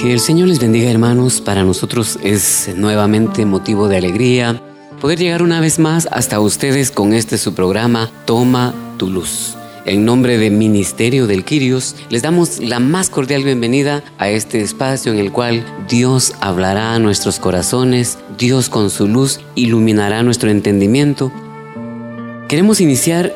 Que el Señor les bendiga hermanos, para nosotros es nuevamente motivo de alegría poder llegar una vez más hasta ustedes con este su programa Toma tu luz. En nombre del Ministerio del Quirios, les damos la más cordial bienvenida a este espacio en el cual Dios hablará a nuestros corazones, Dios con su luz iluminará nuestro entendimiento. Queremos iniciar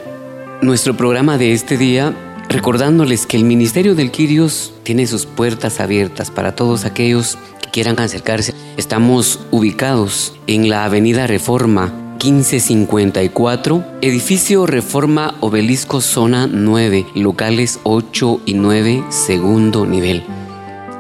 nuestro programa de este día recordándoles que el Ministerio del Quirios tiene sus puertas abiertas para todos aquellos que quieran acercarse. Estamos ubicados en la Avenida Reforma 1554, edificio Reforma Obelisco Zona 9, locales 8 y 9, segundo nivel.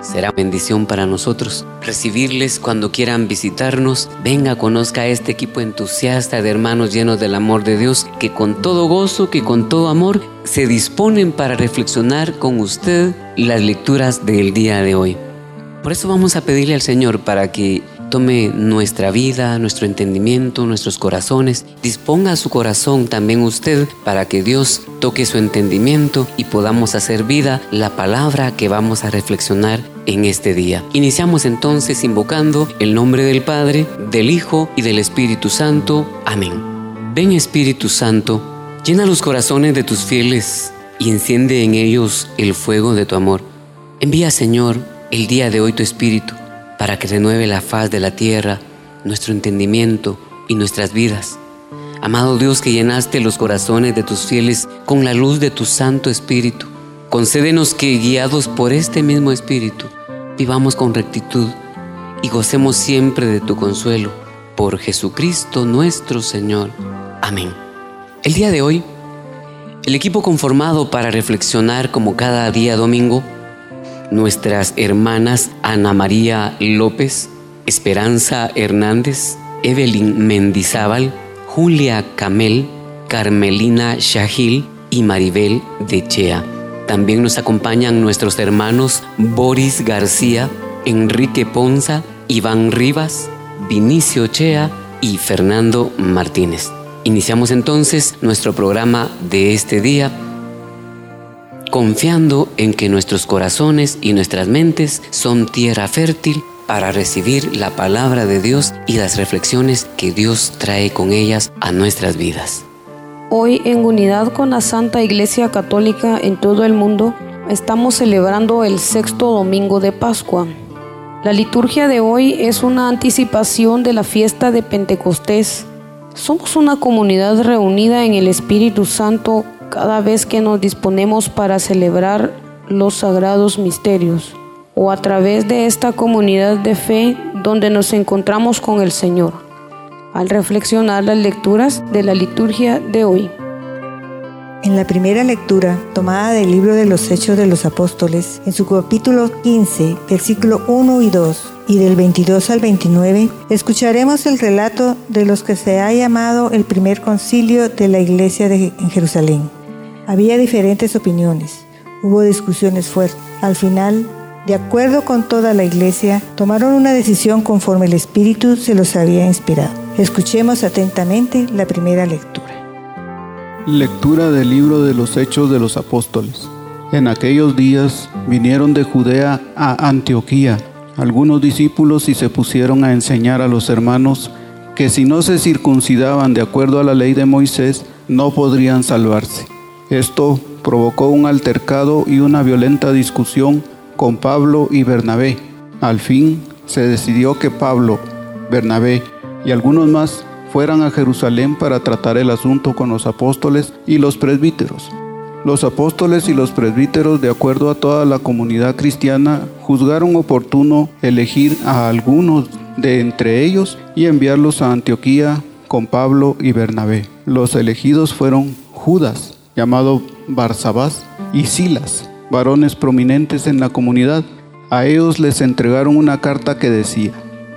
Será bendición para nosotros recibirles cuando quieran visitarnos. Venga, conozca a este equipo entusiasta de hermanos llenos del amor de Dios que con todo gozo, que con todo amor se disponen para reflexionar con usted las lecturas del día de hoy. Por eso vamos a pedirle al Señor para que tome nuestra vida, nuestro entendimiento, nuestros corazones. Disponga su corazón también usted para que Dios toque su entendimiento y podamos hacer vida la palabra que vamos a reflexionar en este día. Iniciamos entonces invocando el nombre del Padre, del Hijo y del Espíritu Santo. Amén. Ven Espíritu Santo, llena los corazones de tus fieles y enciende en ellos el fuego de tu amor. Envía Señor el día de hoy tu Espíritu para que renueve la faz de la tierra, nuestro entendimiento y nuestras vidas. Amado Dios que llenaste los corazones de tus fieles con la luz de tu Santo Espíritu, concédenos que guiados por este mismo Espíritu, vivamos con rectitud y gocemos siempre de tu consuelo. Por Jesucristo nuestro Señor. Amén. El día de hoy, el equipo conformado para reflexionar como cada día domingo nuestras hermanas Ana María López, Esperanza Hernández, Evelyn Mendizábal, Julia Camel, Carmelina Shahil y Maribel de Chea. También nos acompañan nuestros hermanos Boris García, Enrique Ponza, Iván Rivas, Vinicio Chea y Fernando Martínez. Iniciamos entonces nuestro programa de este día confiando en que nuestros corazones y nuestras mentes son tierra fértil para recibir la palabra de Dios y las reflexiones que Dios trae con ellas a nuestras vidas. Hoy, en unidad con la Santa Iglesia Católica en todo el mundo, estamos celebrando el sexto domingo de Pascua. La liturgia de hoy es una anticipación de la fiesta de Pentecostés. Somos una comunidad reunida en el Espíritu Santo cada vez que nos disponemos para celebrar los sagrados misterios o a través de esta comunidad de fe donde nos encontramos con el Señor, al reflexionar las lecturas de la liturgia de hoy. En la primera lectura, tomada del libro de los Hechos de los Apóstoles, en su capítulo 15, versículo 1 y 2, y del 22 al 29, escucharemos el relato de los que se ha llamado el primer concilio de la iglesia de, en Jerusalén. Había diferentes opiniones, hubo discusiones fuertes. Al final, de acuerdo con toda la iglesia, tomaron una decisión conforme el Espíritu se los había inspirado. Escuchemos atentamente la primera lectura. Lectura del libro de los Hechos de los Apóstoles. En aquellos días vinieron de Judea a Antioquía algunos discípulos y se pusieron a enseñar a los hermanos que si no se circuncidaban de acuerdo a la ley de Moisés, no podrían salvarse. Esto provocó un altercado y una violenta discusión con Pablo y Bernabé. Al fin se decidió que Pablo, Bernabé y algunos más fueran a Jerusalén para tratar el asunto con los apóstoles y los presbíteros. Los apóstoles y los presbíteros, de acuerdo a toda la comunidad cristiana, juzgaron oportuno elegir a algunos de entre ellos y enviarlos a Antioquía con Pablo y Bernabé. Los elegidos fueron Judas, llamado Barsabás, y Silas, varones prominentes en la comunidad. A ellos les entregaron una carta que decía,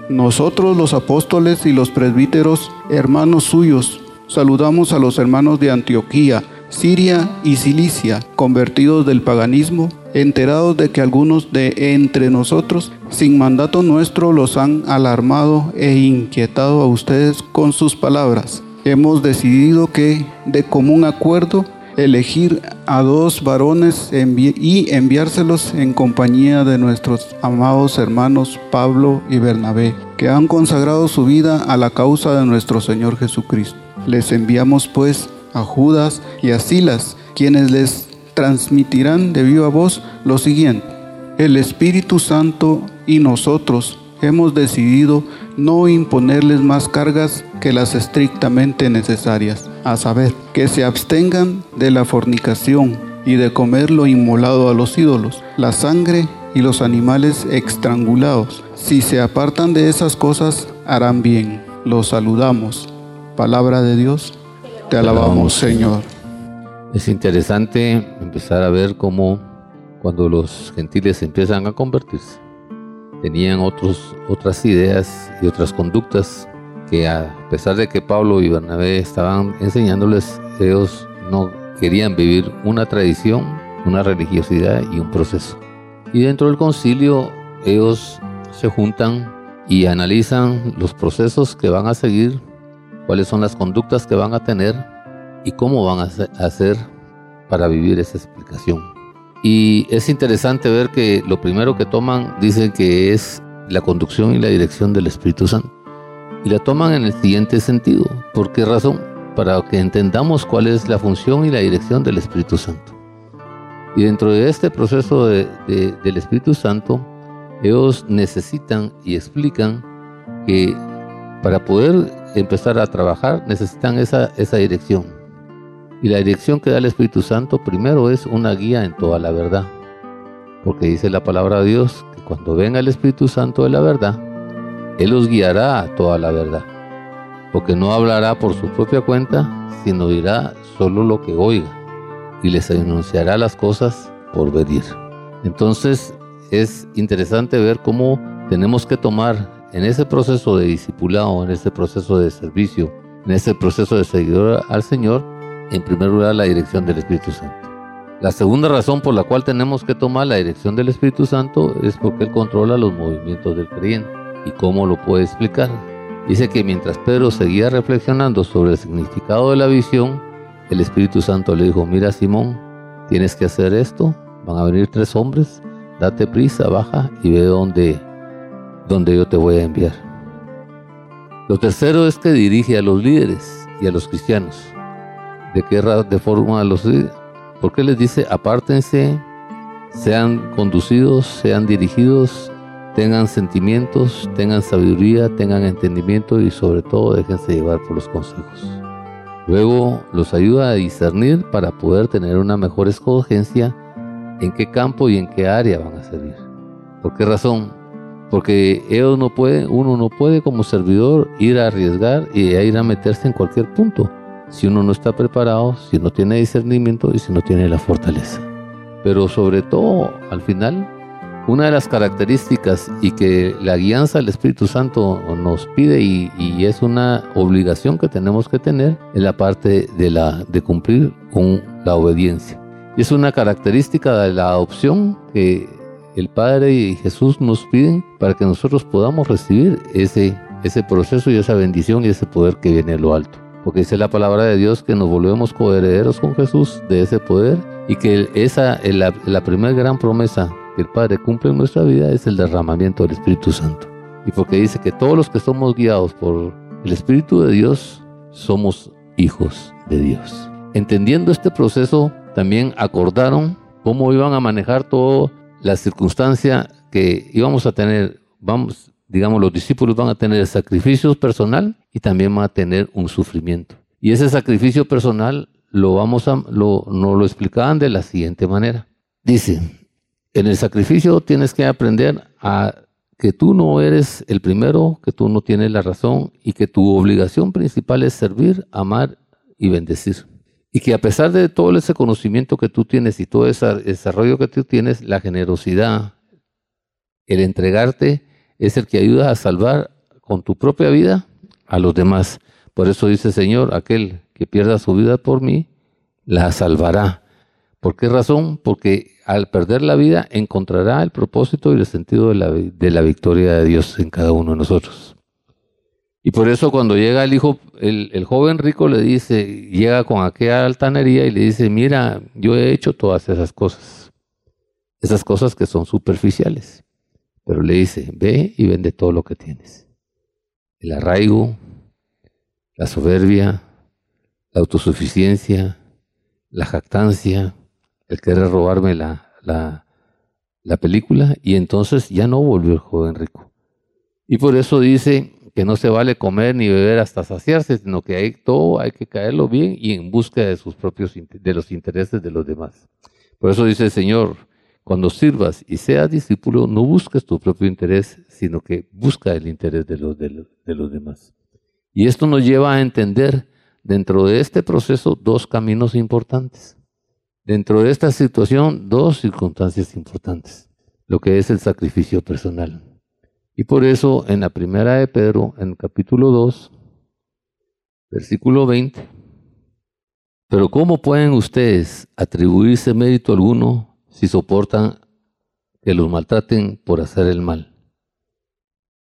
Nosotros los apóstoles y los presbíteros, hermanos suyos, saludamos a los hermanos de Antioquía, Siria y Cilicia, convertidos del paganismo, enterados de que algunos de entre nosotros, sin mandato nuestro, los han alarmado e inquietado a ustedes con sus palabras. Hemos decidido que, de común acuerdo, elegir a dos varones y enviárselos en compañía de nuestros amados hermanos Pablo y Bernabé, que han consagrado su vida a la causa de nuestro Señor Jesucristo. Les enviamos pues a Judas y a Silas, quienes les transmitirán de viva voz lo siguiente. El Espíritu Santo y nosotros hemos decidido no imponerles más cargas que las estrictamente necesarias, a saber, que se abstengan de la fornicación y de comer lo inmolado a los ídolos, la sangre y los animales estrangulados. Si se apartan de esas cosas, harán bien. Los saludamos. Palabra de Dios. Te alabamos, Señor. Es interesante empezar a ver cómo cuando los gentiles empiezan a convertirse, tenían otros, otras ideas y otras conductas que a pesar de que Pablo y Bernabé estaban enseñándoles, ellos no querían vivir una tradición, una religiosidad y un proceso. Y dentro del concilio ellos se juntan y analizan los procesos que van a seguir, cuáles son las conductas que van a tener y cómo van a hacer para vivir esa explicación. Y es interesante ver que lo primero que toman dicen que es la conducción y la dirección del Espíritu Santo. Y la toman en el siguiente sentido. ¿Por qué razón? Para que entendamos cuál es la función y la dirección del Espíritu Santo. Y dentro de este proceso del Espíritu Santo, ellos necesitan y explican que para poder empezar a trabajar necesitan esa, esa dirección. Y la dirección que da el Espíritu Santo primero es una guía en toda la verdad. Porque dice la palabra de Dios que cuando venga el Espíritu Santo de la verdad, Él los guiará a toda la verdad. Porque no hablará por su propia cuenta, sino dirá solo lo que oiga y les anunciará las cosas por venir. Entonces es interesante ver cómo tenemos que tomar en ese proceso de discipulado, en ese proceso de servicio, en ese proceso de seguidor al Señor, en primer lugar la dirección del Espíritu Santo. La segunda razón por la cual tenemos que tomar la dirección del Espíritu Santo es porque Él controla los movimientos del creyente. ¿Y cómo lo puede explicar? Dice que mientras Pedro seguía reflexionando sobre el significado de la visión, el Espíritu Santo le dijo, mira Simón, tienes que hacer esto, van a venir tres hombres, date prisa, baja y ve dónde, dónde yo te voy a enviar. Lo tercero es que dirige a los líderes y a los cristianos de qué de forma los porque les dice apártense, sean conducidos, sean dirigidos, tengan sentimientos, tengan sabiduría, tengan entendimiento y sobre todo déjense llevar por los consejos. Luego los ayuda a discernir para poder tener una mejor escogencia en qué campo y en qué área van a servir. ¿Por qué razón? Porque ellos no pueden, uno no puede como servidor ir a arriesgar y ir a meterse en cualquier punto si uno no está preparado, si no tiene discernimiento y si no tiene la fortaleza. Pero sobre todo, al final, una de las características y que la guianza del Espíritu Santo nos pide y, es una obligación que tenemos que tener es la parte de, la, de cumplir con la obediencia. Y es una característica de la adopción que el Padre y Jesús nos piden para que nosotros podamos recibir ese, ese proceso y esa bendición y ese poder que viene de lo alto porque dice la palabra de Dios que nos volvemos coherederos con Jesús de ese poder y que esa la, la primera gran promesa que el Padre cumple en nuestra vida es el derramamiento del Espíritu Santo. Y porque dice que todos los que somos guiados por el Espíritu de Dios somos hijos de Dios. Entendiendo este proceso, también acordaron cómo iban a manejar toda la circunstancia que íbamos a tener. Vamos, digamos, los discípulos van a tener sacrificio personal y también van a tener un sufrimiento. Y ese sacrificio personal lo vamos a, lo, nos lo explicaban de la siguiente manera. Dice, en el sacrificio tienes que aprender a que tú no eres el primero, que tú no tienes la razón y que tu obligación principal es servir, amar y bendecir. Y que a pesar de todo ese conocimiento que tú tienes y todo ese desarrollo que tú tienes, la generosidad, el entregarte, es el que ayuda a salvar con tu propia vida a los demás. Por eso dice Señor, aquel que pierda su vida por mí, la salvará. ¿Por qué razón? Porque al perder la vida encontrará el propósito y el sentido de la, de la victoria de Dios en cada uno de nosotros. Y por eso cuando llega el hijo, el, el, joven rico le dice, llega con aquella altanería y le dice, mira, yo he hecho todas esas cosas, esas cosas que son superficiales. Pero le dice, ve y vende todo lo que tienes. El arraigo, la soberbia, la autosuficiencia, la jactancia, el querer robarme la, la, la película, y entonces ya no volvió el joven rico. Y por eso dice que no se vale comer ni beber hasta saciarse, sino que hay, todo hay que caerlo bien y en busca de sus propios de los intereses de los demás. Por eso dice el Señor, cuando sirvas y seas discípulo, no busques tu propio interés, sino que busca el interés de los, de los demás. Y esto nos lleva a entender dentro de este proceso dos caminos importantes. Dentro de esta situación, dos circunstancias importantes. Lo que es el sacrificio personal. Y por eso en la primera de Pedro, en capítulo 2, versículo 20, pero ¿cómo pueden ustedes atribuirse mérito alguno si soportan que los maltraten por hacer el mal?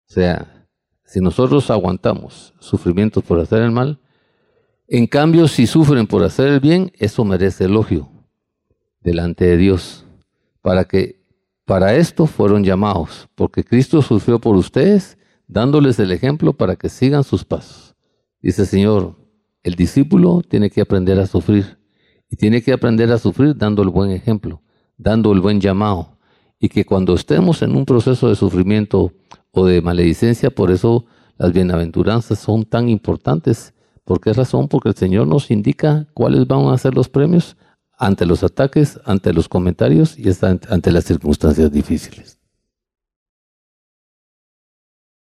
O sea, si nosotros aguantamos sufrimientos por hacer el mal, en cambio, si sufren por hacer el bien, eso merece elogio delante de Dios, para que para esto fueron llamados, porque Cristo sufrió por ustedes, dándoles el ejemplo para que sigan sus pasos. Dice el Señor, el discípulo tiene que aprender a sufrir, y tiene que aprender a sufrir dando el buen ejemplo, dando el buen llamado, y que cuando estemos en un proceso de sufrimiento o de maledicencia, por eso las bienaventuranzas son tan importantes ¿Por qué razón? Porque el Señor nos indica cuáles van a ser los premios ante los ataques, ante los comentarios y ante las circunstancias difíciles.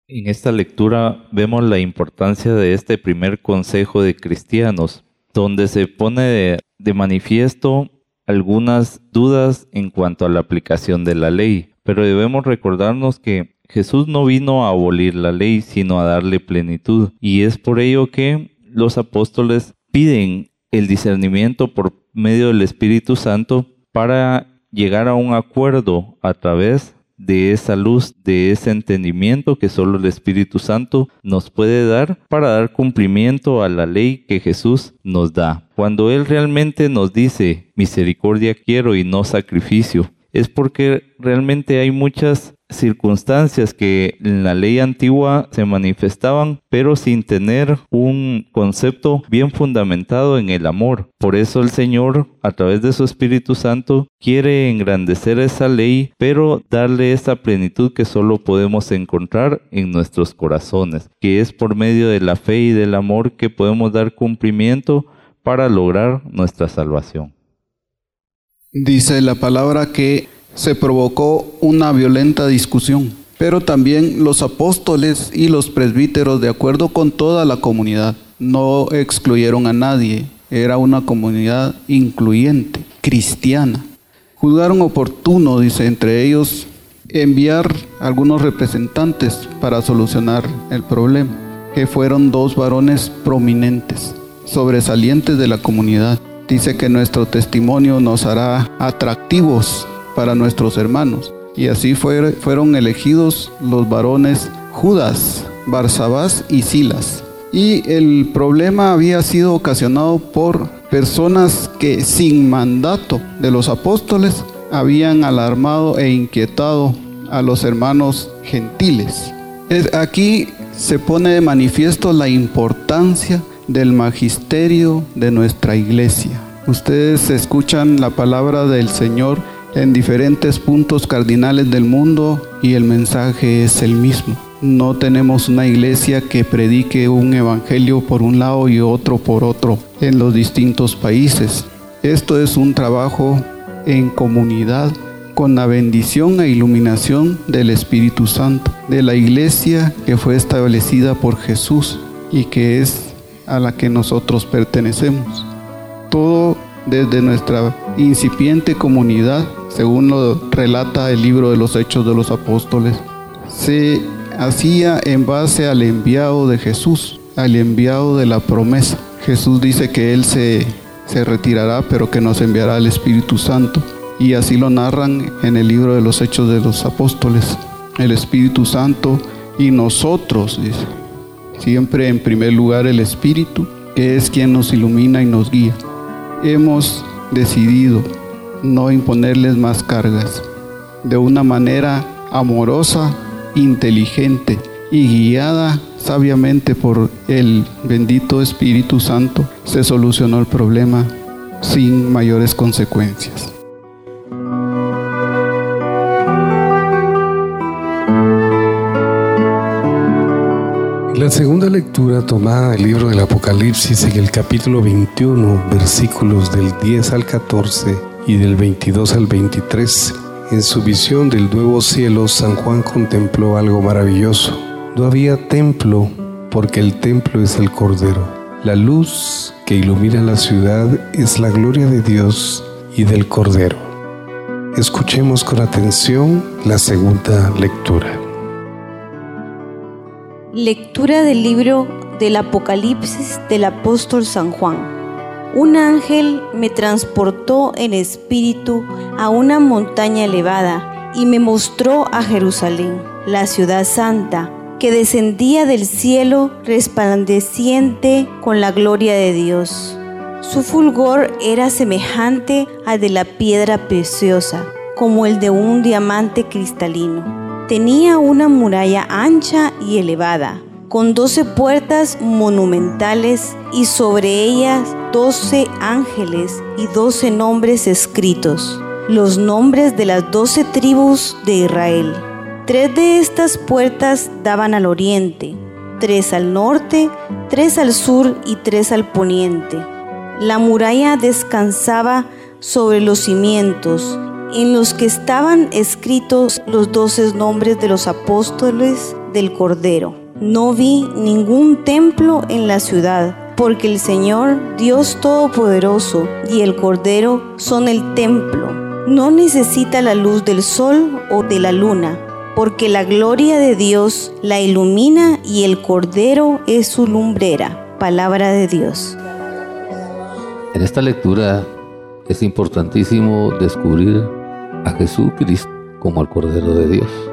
En esta lectura vemos la importancia de este primer consejo de cristianos, donde se pone de, de manifiesto algunas dudas en cuanto a la aplicación de la ley, pero debemos recordarnos que Jesús no vino a abolir la ley, sino a darle plenitud, y es por ello que los apóstoles piden el discernimiento por medio del Espíritu Santo para llegar a un acuerdo a través de esa luz, de ese entendimiento que solo el Espíritu Santo nos puede dar para dar cumplimiento a la ley que Jesús nos da. Cuando Él realmente nos dice, misericordia quiero y no sacrificio, es porque realmente hay muchas circunstancias que en la ley antigua se manifestaban, pero sin tener un concepto bien fundamentado en el amor. Por eso el Señor, a través de su Espíritu Santo, quiere engrandecer esa ley, pero darle esa plenitud que solo podemos encontrar en nuestros corazones, que es por medio de la fe y del amor que podemos dar cumplimiento para lograr nuestra salvación. Dice la palabra que se provocó una violenta discusión, pero también los apóstoles y los presbíteros, de acuerdo con toda la comunidad, no excluyeron a nadie, era una comunidad incluyente, cristiana. Juzgaron oportuno, dice, entre ellos, enviar algunos representantes para solucionar el problema, que fueron dos varones prominentes, sobresalientes de la comunidad. Dice que nuestro testimonio nos hará atractivos para nuestros hermanos. Y así fueron elegidos los varones Judas, Barsabás y Silas. Y el problema había sido ocasionado por personas que sin mandato de los apóstoles habían alarmado e inquietado a los hermanos gentiles. Aquí se pone de manifiesto la importancia del magisterio de nuestra iglesia. Ustedes escuchan la palabra del Señor en diferentes puntos cardinales del mundo y el mensaje es el mismo. No tenemos una iglesia que predique un evangelio por un lado y otro por otro en los distintos países. Esto es un trabajo en comunidad con la bendición e iluminación del Espíritu Santo, de la iglesia que fue establecida por Jesús y que es a la que nosotros pertenecemos. Todo desde nuestra incipiente comunidad, según lo relata el libro de los Hechos de los Apóstoles, se hacía en base al enviado de Jesús, al enviado de la promesa. Jesús dice que Él se, se retirará, pero que nos enviará el Espíritu Santo. Y así lo narran en el libro de los Hechos de los Apóstoles. El Espíritu Santo y nosotros, dice, siempre en primer lugar el Espíritu, que es quien nos ilumina y nos guía. Hemos decidido no imponerles más cargas. De una manera amorosa, inteligente y guiada sabiamente por el bendito Espíritu Santo, se solucionó el problema sin mayores consecuencias. La segunda lectura tomada del libro del Apocalipsis en el capítulo 21, versículos del 10 al 14 y del 22 al 23. En su visión del nuevo cielo, San Juan contempló algo maravilloso. No había templo porque el templo es el Cordero. La luz que ilumina la ciudad es la gloria de Dios y del Cordero. Escuchemos con atención la segunda lectura. Lectura del libro del Apocalipsis del apóstol San Juan. Un ángel me transportó en espíritu a una montaña elevada y me mostró a Jerusalén, la ciudad santa, que descendía del cielo resplandeciente con la gloria de Dios. Su fulgor era semejante al de la piedra preciosa, como el de un diamante cristalino tenía una muralla ancha y elevada, con doce puertas monumentales y sobre ellas doce ángeles y doce nombres escritos, los nombres de las doce tribus de Israel. Tres de estas puertas daban al oriente, tres al norte, tres al sur y tres al poniente. La muralla descansaba sobre los cimientos en los que estaban escritos los doce nombres de los apóstoles del Cordero. No vi ningún templo en la ciudad, porque el Señor, Dios Todopoderoso, y el Cordero son el templo. No necesita la luz del sol o de la luna, porque la gloria de Dios la ilumina y el Cordero es su lumbrera. Palabra de Dios. En esta lectura es importantísimo descubrir a Jesucristo como el Cordero de Dios.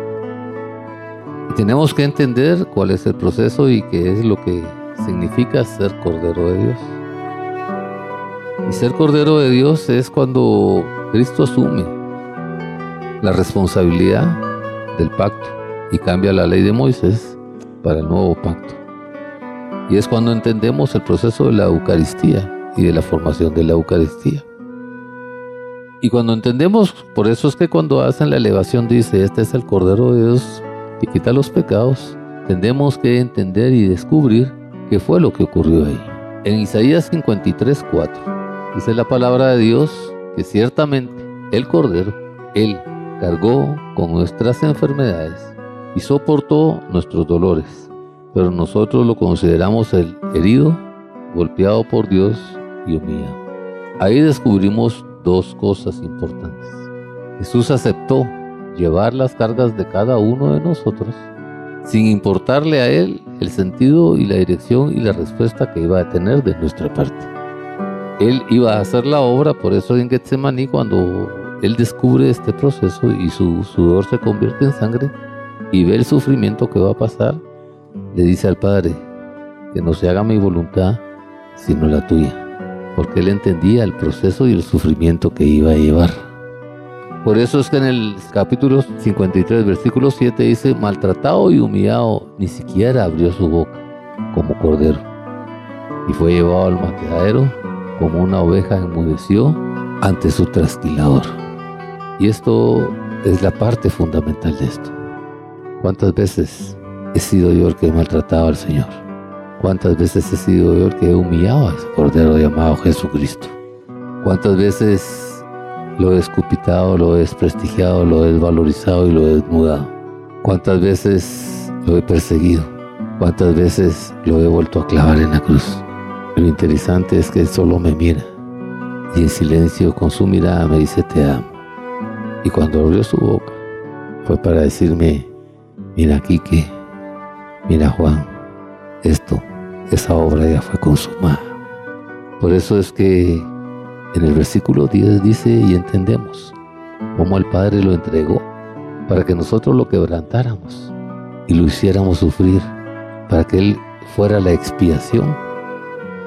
Tenemos que entender cuál es el proceso y qué es lo que significa ser Cordero de Dios. Y ser Cordero de Dios es cuando Cristo asume la responsabilidad del pacto y cambia la ley de Moisés para el nuevo pacto. Y es cuando entendemos el proceso de la Eucaristía y de la formación de la Eucaristía. Y cuando entendemos, por eso es que cuando hacen la elevación dice, este es el Cordero de Dios que quita los pecados, tendemos que entender y descubrir qué fue lo que ocurrió ahí. En Isaías 53, 4, dice la palabra de Dios que ciertamente el Cordero, Él cargó con nuestras enfermedades y soportó nuestros dolores, pero nosotros lo consideramos el herido, golpeado por Dios y humillado. Ahí descubrimos dos cosas importantes. Jesús aceptó llevar las cargas de cada uno de nosotros sin importarle a Él el sentido y la dirección y la respuesta que iba a tener de nuestra parte. Él iba a hacer la obra, por eso en Getsemaní cuando Él descubre este proceso y su sudor se convierte en sangre y ve el sufrimiento que va a pasar, le dice al Padre, que no se haga mi voluntad, sino la tuya porque él entendía el proceso y el sufrimiento que iba a llevar. Por eso es que en el capítulo 53, versículo 7 dice, maltratado y humillado, ni siquiera abrió su boca como cordero. Y fue llevado al matadero como una oveja enmudeció ante su trasquilador. Y esto es la parte fundamental de esto. ¿Cuántas veces he sido yo el que he maltratado al Señor? ¿Cuántas veces he sido yo el que he humillado a Cordero llamado Jesucristo? ¿Cuántas veces lo he escupitado, lo he desprestigiado, lo he desvalorizado y lo he desnudado? ¿Cuántas veces lo he perseguido? ¿Cuántas veces lo he vuelto a clavar en la cruz? Lo interesante es que él solo me mira y en silencio con su mirada me dice te amo. Y cuando abrió su boca fue para decirme, mira Quique, mira Juan, esto, esa obra ya fue consumada. Por eso es que en el versículo 10 dice, y entendemos cómo el Padre lo entregó para que nosotros lo quebrantáramos y lo hiciéramos sufrir, para que Él fuera la expiación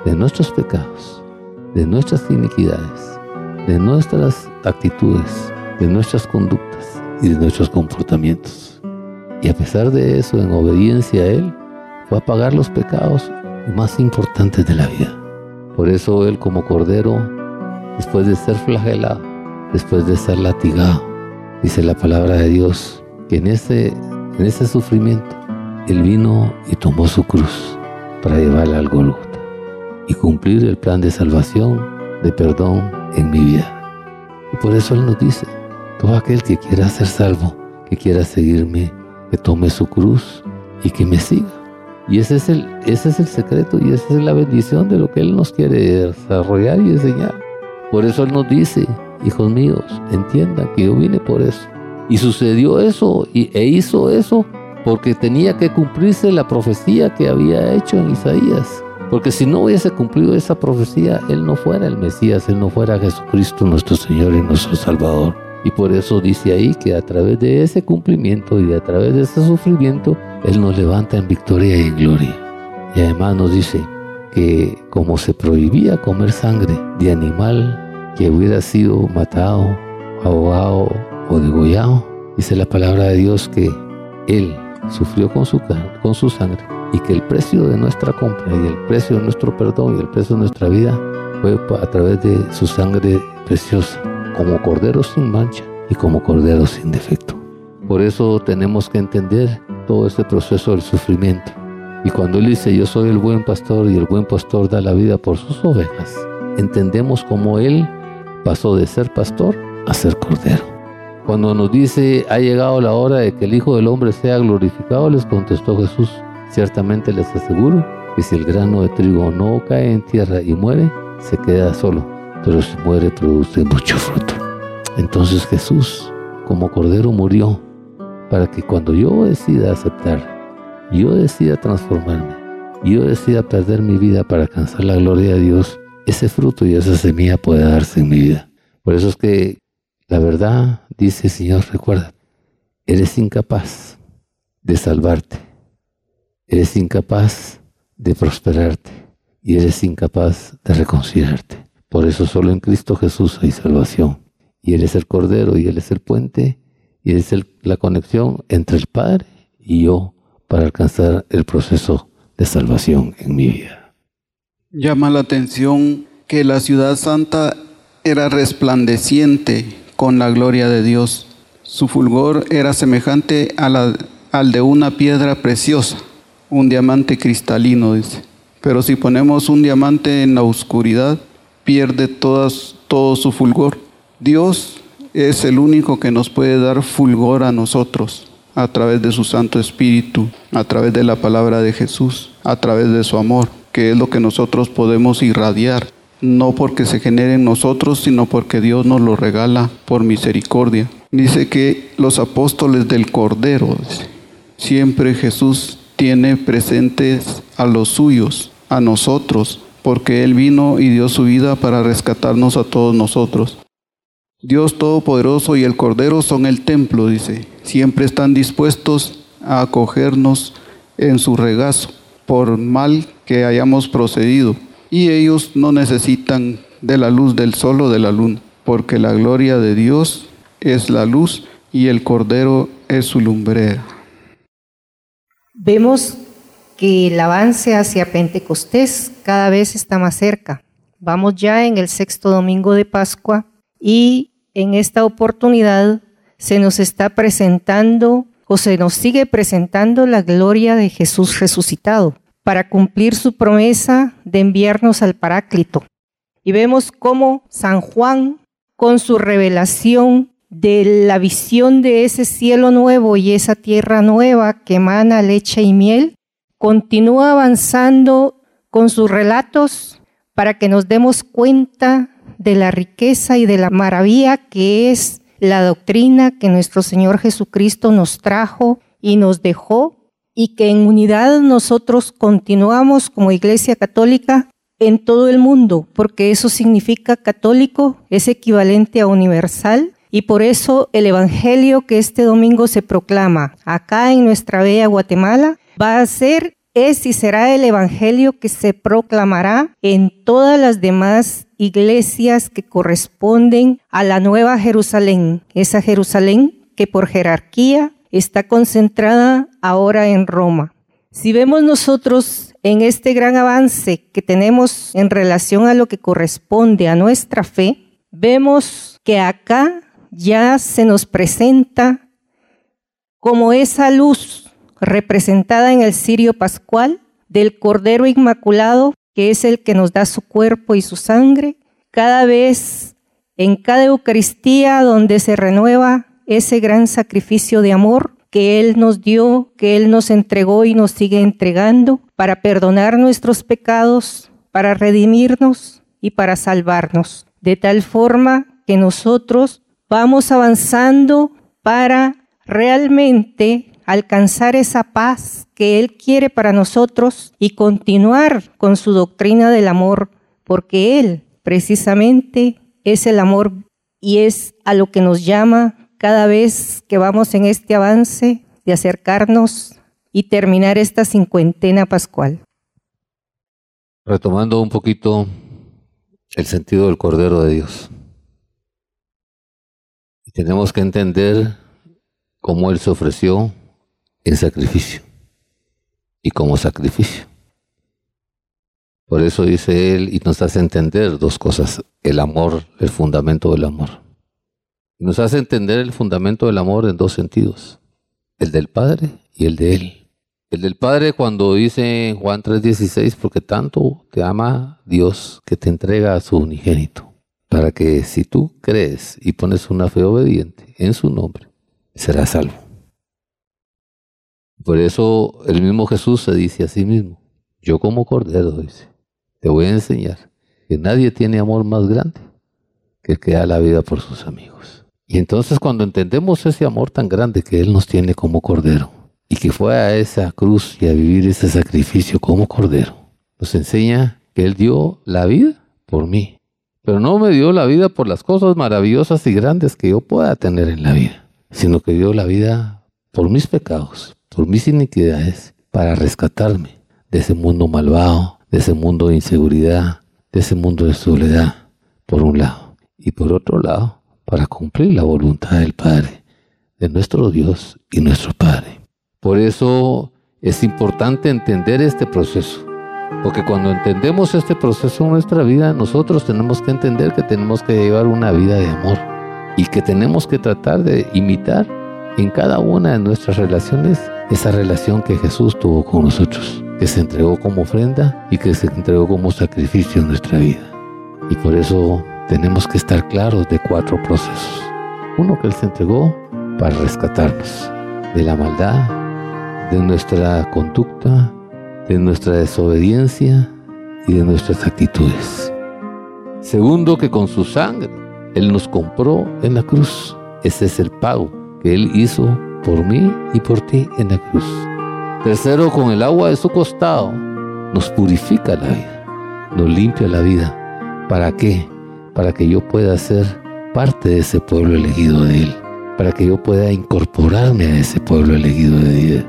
de nuestros pecados, de nuestras iniquidades, de nuestras actitudes, de nuestras conductas y de nuestros comportamientos. Y a pesar de eso, en obediencia a Él, fue a pagar los pecados más importantes de la vida. Por eso Él como Cordero, después de ser flagelado, después de ser latigado, dice la palabra de Dios, que en ese, en ese sufrimiento, Él vino y tomó su cruz para llevarla al Golgota y cumplir el plan de salvación, de perdón en mi vida. Y por eso Él nos dice, todo aquel que quiera ser salvo, que quiera seguirme, que tome su cruz y que me siga. Y ese es el, ese es el secreto y esa es la bendición de lo que Él nos quiere desarrollar y enseñar. Por eso Él nos dice, hijos míos, entiendan que yo vine por eso. Y sucedió eso y, e hizo eso porque tenía que cumplirse la profecía que había hecho en Isaías. Porque si no hubiese cumplido esa profecía, Él no fuera el Mesías, Él no fuera Jesucristo nuestro Señor y nuestro Salvador. Y por eso dice ahí que a través de ese cumplimiento y a través de ese sufrimiento, Él nos levanta en victoria y en gloria. Y además nos dice que como se prohibía comer sangre de animal que hubiera sido matado, ahogado o degollado, dice la palabra de Dios que Él sufrió con su, con su sangre y que el precio de nuestra compra y el precio de nuestro perdón y el precio de nuestra vida fue a través de su sangre preciosa, como cordero sin mancha y como cordero sin defecto. Por eso tenemos que entender todo este proceso del sufrimiento. Y cuando Él dice, yo soy el buen pastor y el buen pastor da la vida por sus ovejas, entendemos cómo Él pasó de ser pastor a ser cordero. Cuando nos dice, ha llegado la hora de que el Hijo del Hombre sea glorificado, les contestó Jesús, Ciertamente les aseguro que si el grano de trigo no cae en tierra y muere, se queda solo, pero si muere produce mucho fruto. Entonces Jesús, como Cordero, murió para que cuando yo decida aceptar, yo decida transformarme, yo decida perder mi vida para alcanzar la gloria de Dios, ese fruto y esa semilla puede darse en mi vida. Por eso es que la verdad dice, Señor, recuerda, eres incapaz de salvarte eres incapaz de prosperarte y eres incapaz de reconciliarte. Por eso solo en Cristo Jesús hay salvación. Y Él es el Cordero y Él es el puente y Él es la conexión entre el Padre y yo para alcanzar el proceso de salvación en mi vida. Llama la atención que la ciudad santa era resplandeciente con la gloria de Dios. Su fulgor era semejante al de una piedra preciosa un diamante cristalino, dice. Pero si ponemos un diamante en la oscuridad, pierde todas, todo su fulgor. Dios es el único que nos puede dar fulgor a nosotros a través de su Santo Espíritu, a través de la palabra de Jesús, a través de su amor, que es lo que nosotros podemos irradiar, no porque se genere en nosotros, sino porque Dios nos lo regala por misericordia. Dice que los apóstoles del Cordero, siempre Jesús tiene presentes a los suyos, a nosotros, porque Él vino y dio su vida para rescatarnos a todos nosotros. Dios Todopoderoso y el Cordero son el templo, dice. Siempre están dispuestos a acogernos en su regazo por mal que hayamos procedido. Y ellos no necesitan de la luz del sol o de la luna, porque la gloria de Dios es la luz y el Cordero es su lumbrera. Vemos que el avance hacia Pentecostés cada vez está más cerca. Vamos ya en el sexto domingo de Pascua y en esta oportunidad se nos está presentando o se nos sigue presentando la gloria de Jesús resucitado para cumplir su promesa de enviarnos al Paráclito. Y vemos cómo San Juan, con su revelación, de la visión de ese cielo nuevo y esa tierra nueva que emana leche y miel, continúa avanzando con sus relatos para que nos demos cuenta de la riqueza y de la maravilla que es la doctrina que nuestro Señor Jesucristo nos trajo y nos dejó y que en unidad nosotros continuamos como Iglesia Católica en todo el mundo, porque eso significa católico, es equivalente a universal y por eso el Evangelio que este domingo se proclama acá en nuestra bella Guatemala va a ser es y será el Evangelio que se proclamará en todas las demás iglesias que corresponden a la Nueva Jerusalén, esa Jerusalén que por jerarquía está concentrada ahora en Roma. Si vemos nosotros en este gran avance que tenemos en relación a lo que corresponde a nuestra fe, vemos que acá ya se nos presenta como esa luz representada en el cirio pascual del Cordero Inmaculado, que es el que nos da su cuerpo y su sangre, cada vez en cada Eucaristía donde se renueva ese gran sacrificio de amor que Él nos dio, que Él nos entregó y nos sigue entregando para perdonar nuestros pecados, para redimirnos y para salvarnos, de tal forma que nosotros vamos avanzando para realmente alcanzar esa paz que Él quiere para nosotros y continuar con su doctrina del amor, porque Él precisamente es el amor y es a lo que nos llama cada vez que vamos en este avance de acercarnos y terminar esta cincuentena pascual. Retomando un poquito el sentido del Cordero de Dios. Tenemos que entender cómo Él se ofreció en sacrificio y como sacrificio. Por eso dice Él y nos hace entender dos cosas, el amor, el fundamento del amor. Nos hace entender el fundamento del amor en dos sentidos, el del Padre y el de Él. El del Padre cuando dice Juan 3:16, porque tanto te ama Dios que te entrega a su unigénito para que si tú crees y pones una fe obediente en su nombre, serás salvo. Por eso el mismo Jesús se dice a sí mismo, yo como cordero, dice, te voy a enseñar que nadie tiene amor más grande que el que da la vida por sus amigos. Y entonces cuando entendemos ese amor tan grande que Él nos tiene como cordero, y que fue a esa cruz y a vivir ese sacrificio como cordero, nos enseña que Él dio la vida por mí, pero no me dio la vida por las cosas maravillosas y grandes que yo pueda tener en la vida, sino que dio la vida por mis pecados, por mis iniquidades, para rescatarme de ese mundo malvado, de ese mundo de inseguridad, de ese mundo de soledad, por un lado. Y por otro lado, para cumplir la voluntad del Padre, de nuestro Dios y nuestro Padre. Por eso es importante entender este proceso porque cuando entendemos este proceso en nuestra vida, nosotros tenemos que entender que tenemos que llevar una vida de amor y que tenemos que tratar de imitar en cada una de nuestras relaciones esa relación que Jesús tuvo con nosotros, que se entregó como ofrenda y que se entregó como sacrificio en nuestra vida. Y por eso tenemos que estar claros de cuatro procesos. Uno que Él se entregó para rescatarnos de la maldad, de nuestra conducta, de nuestra desobediencia y de nuestras actitudes. Segundo, que con su sangre Él nos compró en la cruz. Ese es el pago que Él hizo por mí y por ti en la cruz. Tercero, con el agua de su costado nos purifica la vida, nos limpia la vida. ¿Para qué? Para que yo pueda ser parte de ese pueblo elegido de Él, para que yo pueda incorporarme a ese pueblo elegido de Él.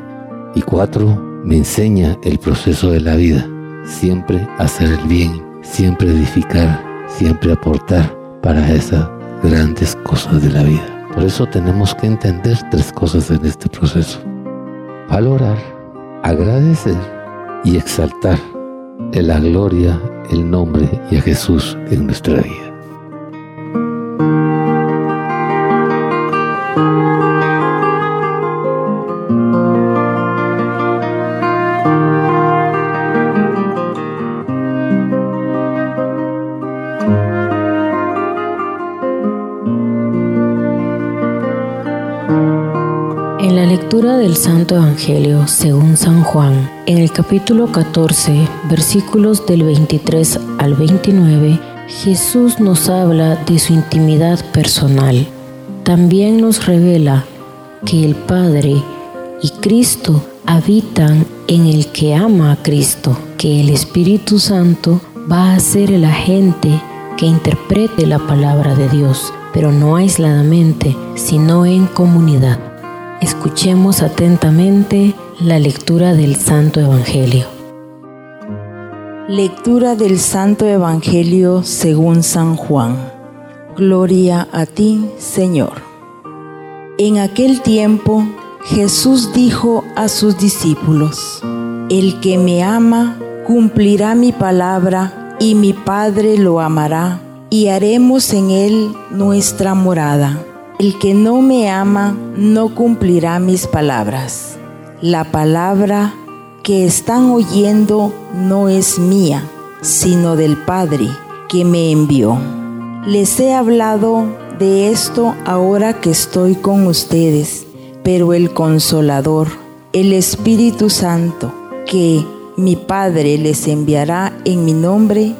Y cuatro, me enseña el proceso de la vida, siempre hacer el bien, siempre edificar, siempre aportar para esas grandes cosas de la vida. Por eso tenemos que entender tres cosas en este proceso. Valorar, agradecer y exaltar en la gloria, el nombre y a Jesús en nuestra vida. Del Santo Evangelio según San Juan, en el capítulo 14, versículos del 23 al 29, Jesús nos habla de su intimidad personal. También nos revela que el Padre y Cristo habitan en el que ama a Cristo, que el Espíritu Santo va a ser el agente que interprete la palabra de Dios, pero no aisladamente, sino en comunidad. Escuchemos atentamente La lectura del Santo Evangelio. Lectura del Santo Evangelio según San Juan. Gloria a ti, Señor. En aquel tiempo Jesús dijo a sus discípulos, El que me ama cumplirá mi palabra y mi Padre lo amará y haremos en él nuestra morada. El que no me ama no cumplirá mis palabras. La palabra que están oyendo no es mía, sino del Padre que me envió. Les he hablado de esto ahora que estoy con ustedes, pero el consolador, el Espíritu Santo, que mi Padre les enviará en mi nombre,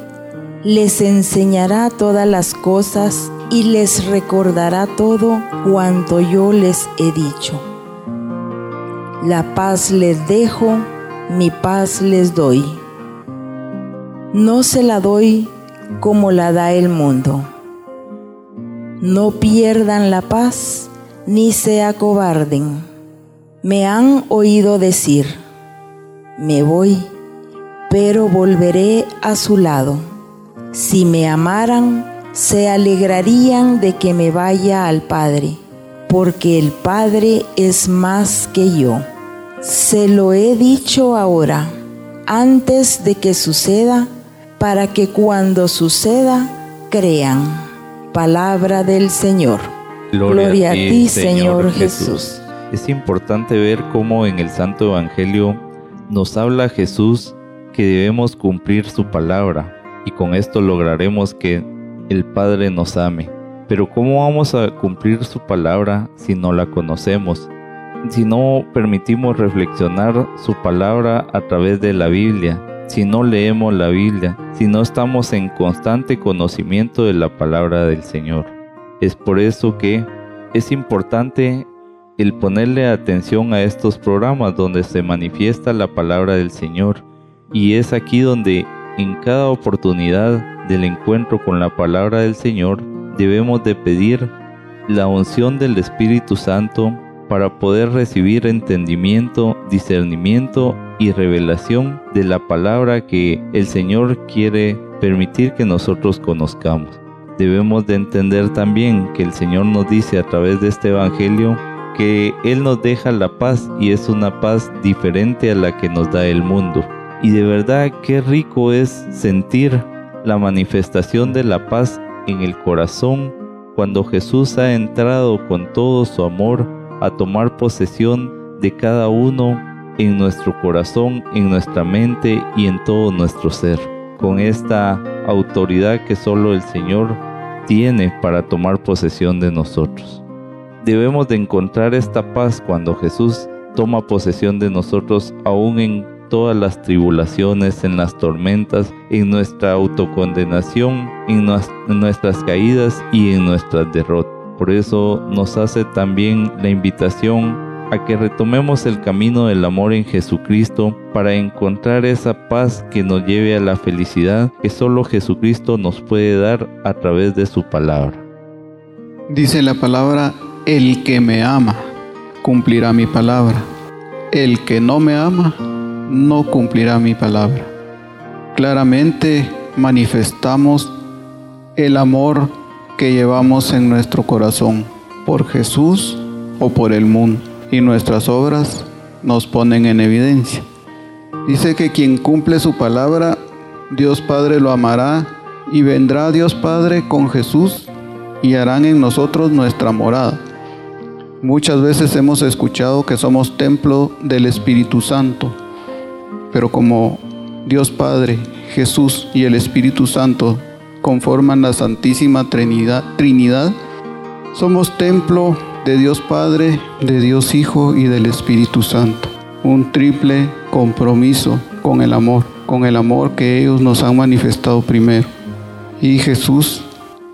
les enseñará todas las cosas y les recordará todo cuanto yo les he dicho. La paz les dejo, mi paz les doy. No se la doy como la da el mundo. No pierdan la paz ni se acobarden. Me han oído decir, me voy, pero volveré a su lado. Si me amaran, se alegrarían de que me vaya al Padre porque el Padre es más que yo. Se lo he dicho ahora, antes de que suceda, para que cuando suceda, crean. Palabra del Señor. Gloria, a ti, Señor, Jesús. Es importante ver cómo en el Santo Evangelio nos habla Jesús que debemos cumplir su palabra y con esto lograremos que el Padre nos ame. Pero ¿cómo vamos a cumplir su palabra si no la conocemos? Si no permitimos reflexionar su palabra a través de la Biblia, si no leemos la Biblia, si no estamos en constante conocimiento de la palabra del Señor. Es por eso que es importante el ponerle atención a estos programas donde se manifiesta la palabra del Señor. Y es aquí donde en cada oportunidad del encuentro con la palabra del Señor debemos de pedir la unción del Espíritu Santo para poder recibir entendimiento, discernimiento y revelación de la palabra que el Señor quiere permitir que nosotros conozcamos. Debemos de entender también que el Señor nos dice a través de este Evangelio que Él nos deja la paz y es una paz diferente a la que nos da el mundo. Y de verdad qué rico es sentir la manifestación de la paz en el corazón cuando Jesús ha entrado con todo su amor a tomar posesión de cada uno en nuestro corazón, en nuestra mente y en todo nuestro ser, con esta autoridad que solo el Señor tiene para tomar posesión de nosotros. Debemos de encontrar esta paz cuando Jesús toma posesión de nosotros aún en todas las tribulaciones, en las tormentas, en nuestra autocondenación, en, nuestras caídas y en nuestras derrotas. Por eso nos hace también la invitación a que retomemos el camino del amor en Jesucristo para encontrar esa paz que nos lleve a la felicidad que solo Jesucristo nos puede dar a través de su palabra. Dice la palabra, el que me ama cumplirá mi palabra. El que no me ama no cumplirá mi palabra. Claramente manifestamos el amor que llevamos en nuestro corazón por Jesús o por el mundo y nuestras obras nos ponen en evidencia. Dice que quien cumple su palabra, Dios Padre lo amará y vendrá Dios Padre con Jesús y harán en nosotros nuestra morada. Muchas veces hemos escuchado que somos templo del Espíritu Santo pero como Dios Padre, Jesús y el Espíritu Santo conforman la Santísima Trinidad, somos templo de Dios Padre, de Dios Hijo y del Espíritu Santo. Un triple compromiso con el amor, con el amor que ellos nos han manifestado primero. Y Jesús,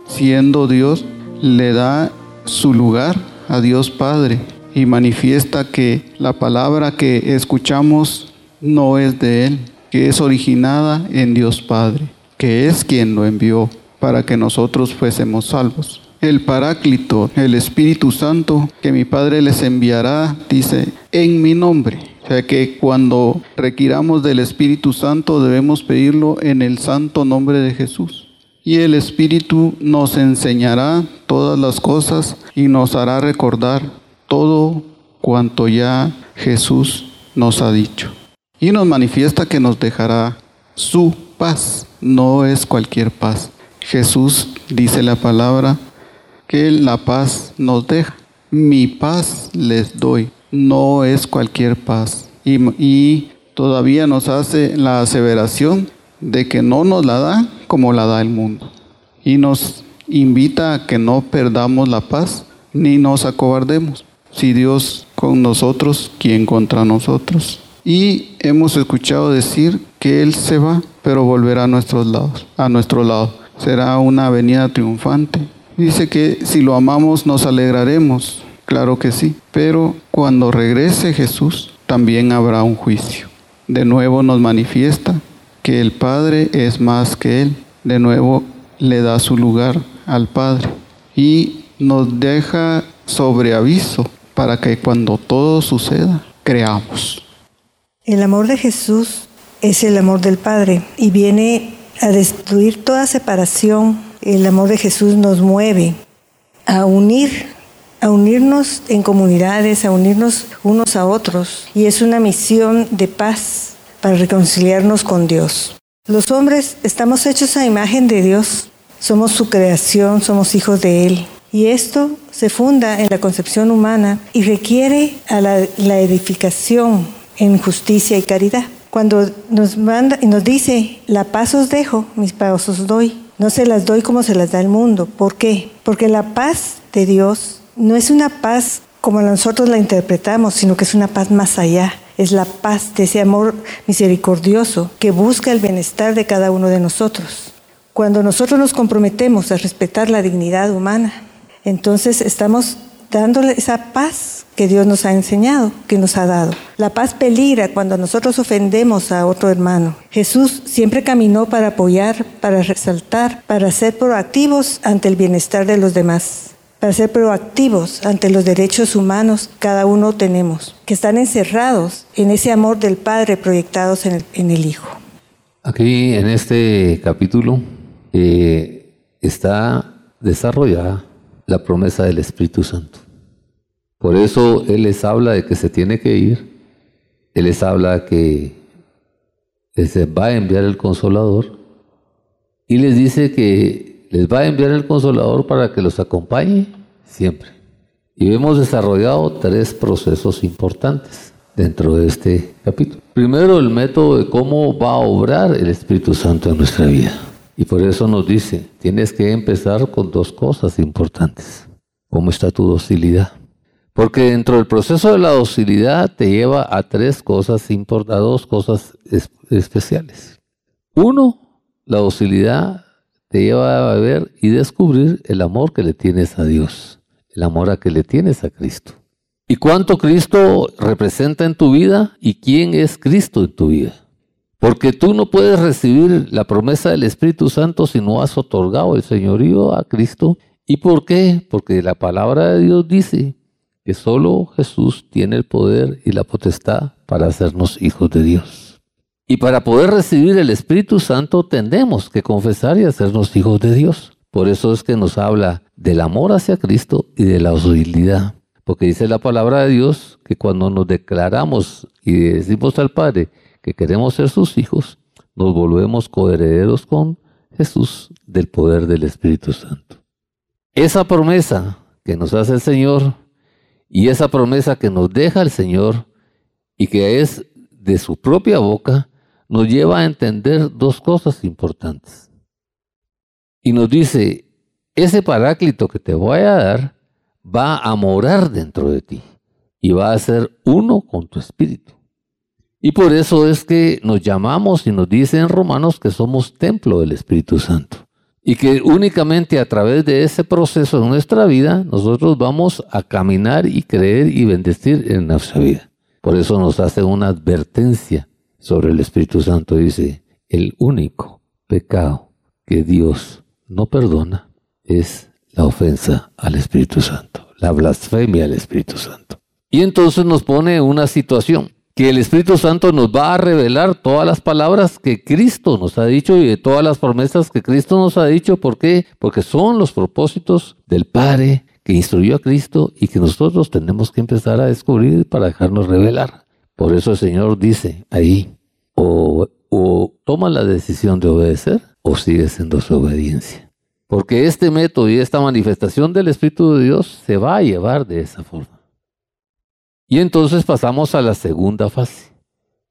siendo Dios, le da su lugar a Dios Padre y manifiesta que la palabra que escuchamos no es de Él, que es originada en Dios Padre, que es quien lo envió para que nosotros fuésemos salvos. el Paráclito, el Espíritu Santo, que mi Padre les enviará, dice, en mi nombre. O sea que cuando requiramos del Espíritu Santo debemos pedirlo en el santo nombre de Jesús. Y el Espíritu nos enseñará todas las cosas y nos hará recordar todo cuanto ya Jesús nos ha dicho. Y nos manifiesta que nos dejará su paz, no es cualquier paz. Jesús dice la palabra que la paz nos deja. Mi paz les doy, no es cualquier paz. Y, y todavía nos hace la aseveración de que no nos la da como la da el mundo. Y nos invita a que no perdamos la paz ni nos acobardemos. Si Dios con nosotros, ¿quién contra nosotros? Y hemos escuchado decir que Él se va, pero volverá a nuestros lados, a nuestro lado. Será una venida triunfante. Dice que si lo amamos nos alegraremos, claro que sí, pero cuando regrese Jesús también habrá un juicio. De nuevo nos manifiesta que el Padre es más que Él. De nuevo le da su lugar al Padre y nos deja sobre aviso para que cuando todo suceda, creamos. El amor de Jesús es el amor del Padre y viene a destruir toda separación. El amor de Jesús nos mueve a unir, a unirnos en comunidades, a unirnos unos a otros. Y es una misión de paz para reconciliarnos con Dios. Los hombres estamos hechos a imagen de Dios, somos su creación, somos hijos de Él. Y esto se funda en la concepción humana y requiere a la, edificación en justicia y caridad. Cuando nos manda y nos dice, la paz os dejo, mis paz os doy, no se las doy como se las da el mundo. ¿Por qué? Porque la paz de Dios no es una paz como nosotros la interpretamos, sino que es una paz más allá es la paz de ese amor misericordioso que busca el bienestar de cada uno de nosotros. Cuando nosotros nos comprometemos a respetar la dignidad humana, entonces estamos dándole esa paz que Dios nos ha enseñado, que nos ha dado. La paz peligra cuando nosotros ofendemos a otro hermano. Jesús siempre caminó para apoyar, para resaltar, para ser proactivos ante el bienestar de los demás para ser proactivos ante los derechos humanos cada uno tenemos, que están encerrados en ese amor del Padre proyectados en el, Hijo. Aquí en este capítulo eh, está desarrollada la promesa del Espíritu Santo. Por eso Él les habla de que se tiene que ir, Él les habla que se va a enviar el consolador y les dice que les va a enviar el consolador para que los acompañe siempre. Y hemos desarrollado tres procesos importantes dentro de este capítulo. Primero, el método de cómo va a obrar el Espíritu Santo en nuestra vida. Y por eso nos dice, tienes que empezar con dos cosas importantes. ¿Cómo está tu docilidad? Porque dentro del proceso de la docilidad te lleva a tres cosas importantes, a dos cosas especiales. Uno, la docilidad te lleva a ver y descubrir el amor que le tienes a Dios, el amor a que le tienes a Cristo. ¿Y cuánto Cristo representa en tu vida y quién es Cristo en tu vida? Porque tú no puedes recibir la promesa del Espíritu Santo si no has otorgado el señorío a Cristo. ¿Y por qué? Porque la palabra de Dios dice que solo Jesús tiene el poder y la potestad para hacernos hijos de Dios. Y para poder recibir el Espíritu Santo tendemos que confesar y hacernos hijos de Dios. Por eso es que nos habla del amor hacia Cristo y de la oscuridad. Porque dice la palabra de Dios que cuando nos declaramos y decimos al Padre que queremos ser sus hijos, nos volvemos coherederos con Jesús del poder del Espíritu Santo. Esa promesa que nos hace el Señor y esa promesa que nos deja el Señor y que es de su propia boca, nos lleva a entender dos cosas importantes. Y nos dice, ese paráclito que te voy a dar va a morar dentro de ti y va a ser uno con tu espíritu. Y por eso es que nos llamamos y nos dice en Romanos que somos templo del Espíritu Santo. Y que únicamente a través de ese proceso de nuestra vida nosotros vamos a caminar y creer y bendecir en nuestra vida. Por eso nos hace una advertencia sobre el Espíritu Santo dice, el único pecado que Dios no perdona es la ofensa al Espíritu Santo, la blasfemia al Espíritu Santo. Y entonces nos pone una situación que el Espíritu Santo nos va a revelar todas las palabras que Cristo nos ha dicho y de todas las promesas que Cristo nos ha dicho. ¿Por qué? Porque son los propósitos del Padre que instruyó a Cristo y que nosotros tenemos que empezar a descubrir para dejarnos revelar. Por eso el Señor dice ahí, o, o toma la decisión de obedecer o sigue siendo su obediencia. Porque este método y esta manifestación del Espíritu de Dios se va a llevar de esa forma. Y entonces pasamos a la segunda fase,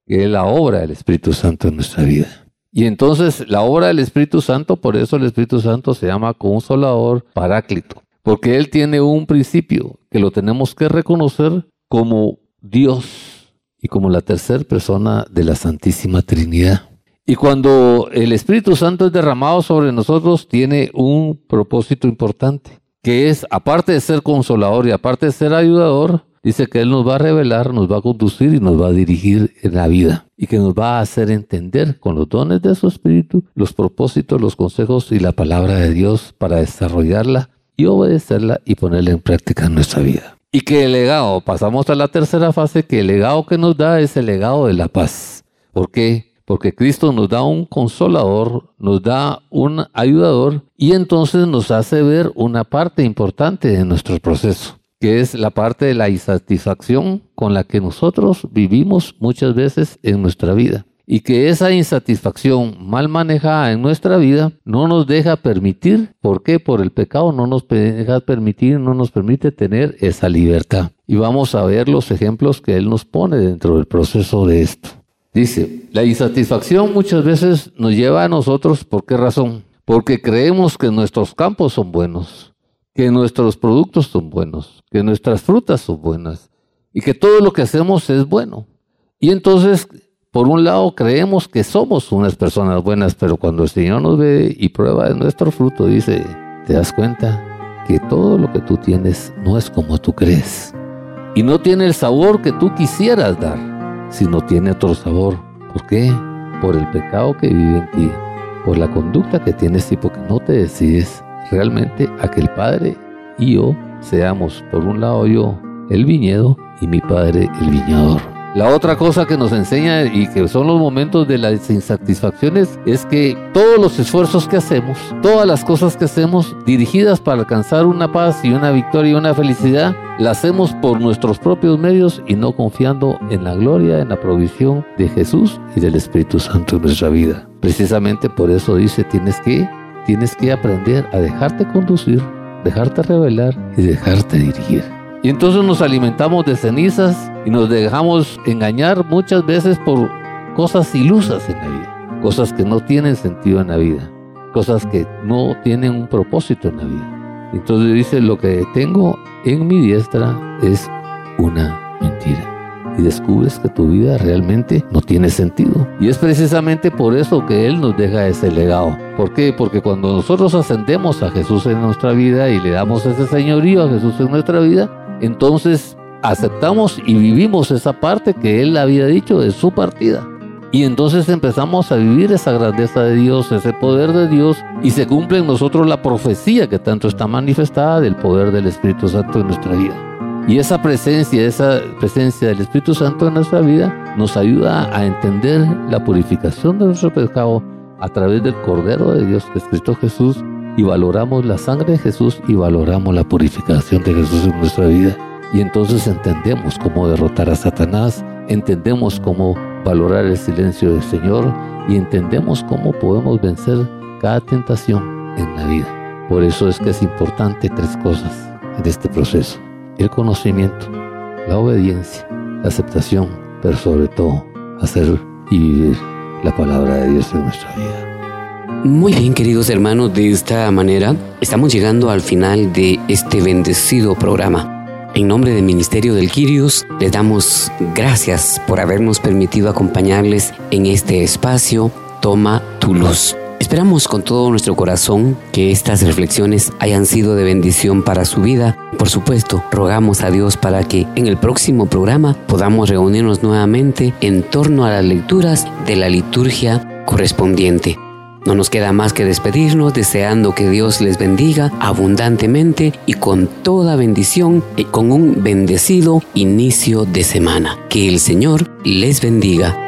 que es la obra del Espíritu Santo en nuestra vida. Y entonces la obra del Espíritu Santo, por eso el Espíritu Santo se llama consolador paráclito, porque Él tiene un principio que lo tenemos que reconocer como Dios y como la tercera persona de la Santísima Trinidad. Y cuando el Espíritu Santo es derramado sobre nosotros, tiene un propósito importante, que es, aparte de ser consolador y aparte de ser ayudador, dice que Él nos va a revelar, nos va a conducir y nos va a dirigir en la vida y que nos va a hacer entender con los dones de su Espíritu los propósitos, los consejos y la palabra de Dios para desarrollarla y obedecerla y ponerla en práctica en nuestra vida. Y que el legado, pasamos a la tercera fase, que el legado que nos da es el legado de la paz. ¿Por qué? Porque Cristo nos da un consolador, nos da un ayudador y entonces nos hace ver una parte importante de nuestro proceso que es la parte de la insatisfacción con la que nosotros vivimos muchas veces en nuestra vida. Y que esa insatisfacción mal manejada en nuestra vida no nos deja permitir, ¿por qué? Por el pecado no nos deja permitir, no nos permite tener esa libertad. Y vamos a ver los ejemplos que Él nos pone dentro del proceso de esto. Dice, la insatisfacción muchas veces nos lleva a nosotros, ¿por qué razón? Porque creemos que nuestros campos son buenos, que nuestros productos son buenos, que nuestras frutas son buenas y que todo lo que hacemos es bueno. Y entonces, por un lado, creemos que somos unas personas buenas, pero cuando el Señor nos ve y prueba de nuestro fruto, dice, te das cuenta que todo lo que tú tienes no es como tú crees. Y no tiene el sabor que tú quisieras dar, sino tiene otro sabor. ¿Por qué? Por el pecado que vive en ti, por la conducta que tienes y porque no te decides realmente a que el Padre y yo seamos, por un lado yo, el viñedo y mi Padre el viñador. La otra cosa que nos enseña y que son los momentos de las insatisfacciones es que todos los esfuerzos que hacemos, todas las cosas que hacemos dirigidas para alcanzar una paz y una victoria y una felicidad, la hacemos por nuestros propios medios y no confiando en la gloria, en la provisión de Jesús y del Espíritu Santo en nuestra vida. Precisamente por eso dice, tienes que tienes que aprender a dejarte conducir, dejarte revelar y dejarte dirigir. Y entonces nos alimentamos de cenizas y nos dejamos engañar muchas veces por cosas ilusas en la vida, cosas que no tienen sentido en la vida, cosas que no tienen un propósito en la vida. Entonces dice, lo que tengo en mi diestra es una mentira y descubres que tu vida realmente no tiene sentido. Y es precisamente por eso que Él nos deja ese legado. ¿Por qué? Porque cuando nosotros ascendemos a Jesús en nuestra vida y le damos ese señorío a Jesús en nuestra vida, entonces aceptamos y vivimos esa parte que Él había dicho de su partida. Y entonces empezamos a vivir esa grandeza de Dios, ese poder de Dios, y se cumple en nosotros la profecía que tanto está manifestada del poder del Espíritu Santo en nuestra vida. Y esa presencia, esa presencia del Espíritu Santo en nuestra vida nos ayuda a entender la purificación de nuestro pecado a través del Cordero de Dios que es Cristo Jesús y valoramos la sangre de Jesús y valoramos la purificación de Jesús en nuestra vida. Y entonces entendemos cómo derrotar a Satanás, entendemos cómo valorar el silencio del Señor y entendemos cómo podemos vencer cada tentación en la vida. Por eso es que es importante tres cosas en este proceso el conocimiento, la obediencia, la aceptación, pero sobre todo hacer y vivir la palabra de Dios en nuestra vida. Muy bien, queridos hermanos, de esta manera estamos llegando al final de este bendecido programa. En nombre del Ministerio del Quirios, les damos gracias por habernos permitido acompañarles en este espacio. Toma tu luz. Esperamos con todo nuestro corazón que estas reflexiones hayan sido de bendición para su vida. Por supuesto, rogamos a Dios para que en el próximo programa podamos reunirnos nuevamente en torno a las lecturas de la liturgia correspondiente. No nos queda más que despedirnos deseando que Dios les bendiga abundantemente y con toda bendición y con un bendecido inicio de semana. Que el Señor les bendiga